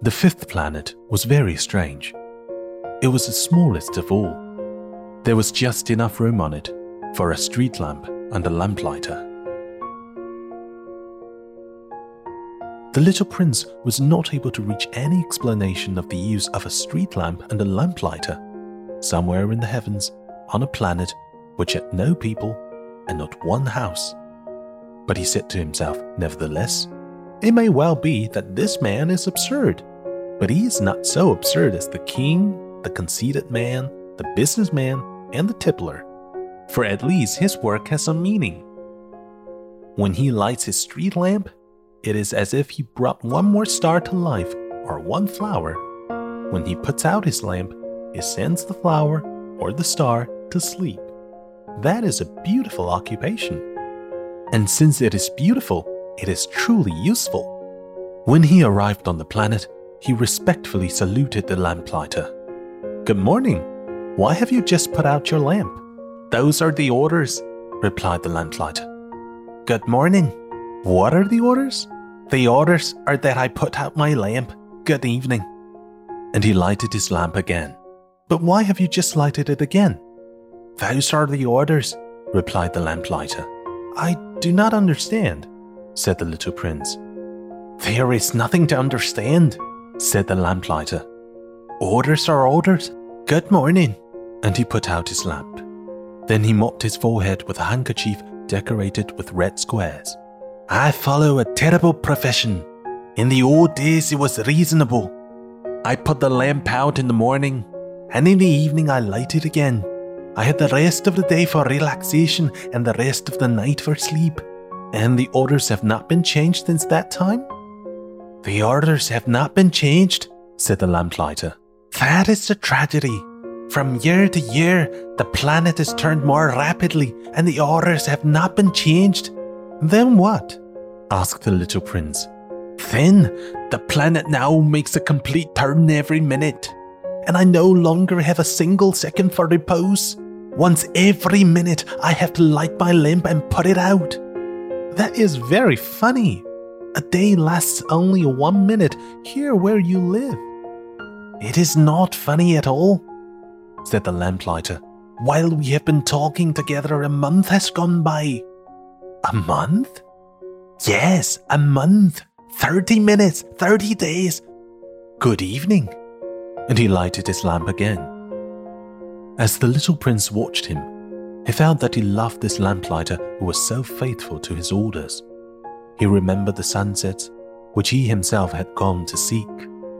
The fifth planet was very strange. It was the smallest of all. There was just enough room on it for a street lamp and a lamplighter. The little prince was not able to reach any explanation of the use of a street lamp and a lamplighter. Somewhere in the heavens, on a planet which had no people and not one house. But he said to himself, nevertheless, it may well be that this man is absurd, but he is not so absurd as the king, the conceited man, the businessman, and the tippler, for at least his work has some meaning. When he lights his street lamp, it is as if he brought one more star to life or one flower. When he puts out his lamp, he sends the flower or the star to sleep. That is a beautiful occupation. And since it is beautiful, it is truly useful. When he arrived on the planet, he respectfully saluted the lamplighter. Good morning. Why have you just put out your lamp? Those are the orders, replied the lamplighter. Good morning. What are the orders? The orders are that I put out my lamp. Good evening. And he lighted his lamp again. But why have you just lighted it again? Those are the orders, replied the lamplighter. I do not understand, said the little prince. There is nothing to understand, said the lamplighter. Orders are orders. Good morning. And he put out his lamp. Then he mopped his forehead with a handkerchief decorated with red squares. I follow a terrible profession. In the old days, it was reasonable. I put the lamp out in the morning, and in the evening, I light it again. I had the rest of the day for relaxation and the rest of the night for sleep. And the orders have not been changed since that time? The orders have not been changed, said the lamplighter. That is the tragedy. From year to year, the planet has turned more rapidly, and the orders have not been changed. Then what? asked the little prince. Then the planet now makes a complete turn every minute, and I no longer have a single second for repose. Once every minute, I have to light my lamp and put it out. That is very funny. A day lasts only one minute here where you live. It is not funny at all, said the lamplighter. While we have been talking together, a month has gone by. A month? Yes, a month. 30 minutes, 30 days. Good evening. And he lighted his lamp again. As the little prince watched him, he found that he loved this lamplighter who was so faithful to his orders. He remembered the sunsets, which he himself had gone to seek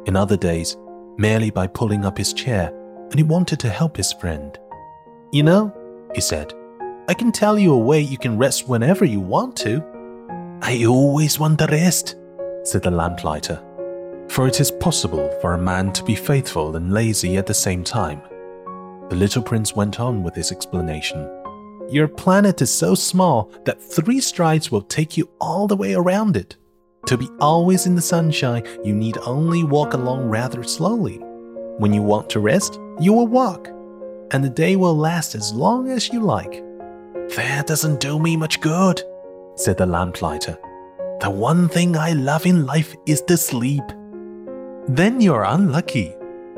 in other days merely by pulling up his chair, and he wanted to help his friend. You know, he said, I can tell you a way you can rest whenever you want to. I always want to rest, said the lamplighter. For it is possible for a man to be faithful and lazy at the same time. The little prince went on with his explanation. Your planet is so small that three strides will take you all the way around it. To be always in the sunshine, you need only walk along rather slowly. When you want to rest, you will walk, and the day will last as long as you like. That doesn't do me much good, said the lamplighter. The one thing I love in life is to sleep. Then you're unlucky,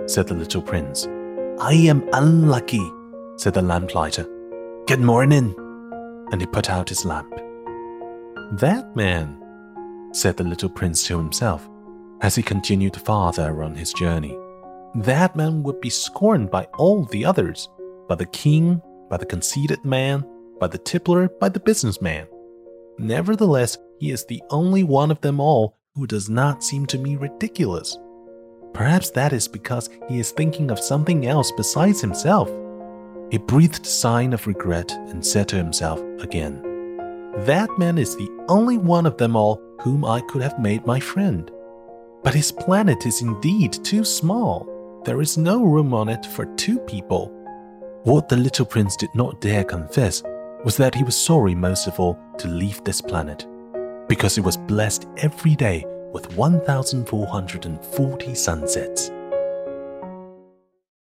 said the little prince. I am unlucky, said the lamplighter. Good morning. And he put out his lamp. That man, said the little prince to himself as he continued farther on his journey. That man would be scorned by all the others, by the king, by the conceited man, by the tippler, by the businessman. Nevertheless, he is the only one of them all who does not seem to me ridiculous. Perhaps that is because he is thinking of something else besides himself. He breathed a sign of regret and said to himself again, That man is the only one of them all whom I could have made my friend. But his planet is indeed too small. There is no room on it for two people. What the little prince did not dare confess was that he was sorry most of all to leave this planet, because it was blessed every day with 1,440 sunsets.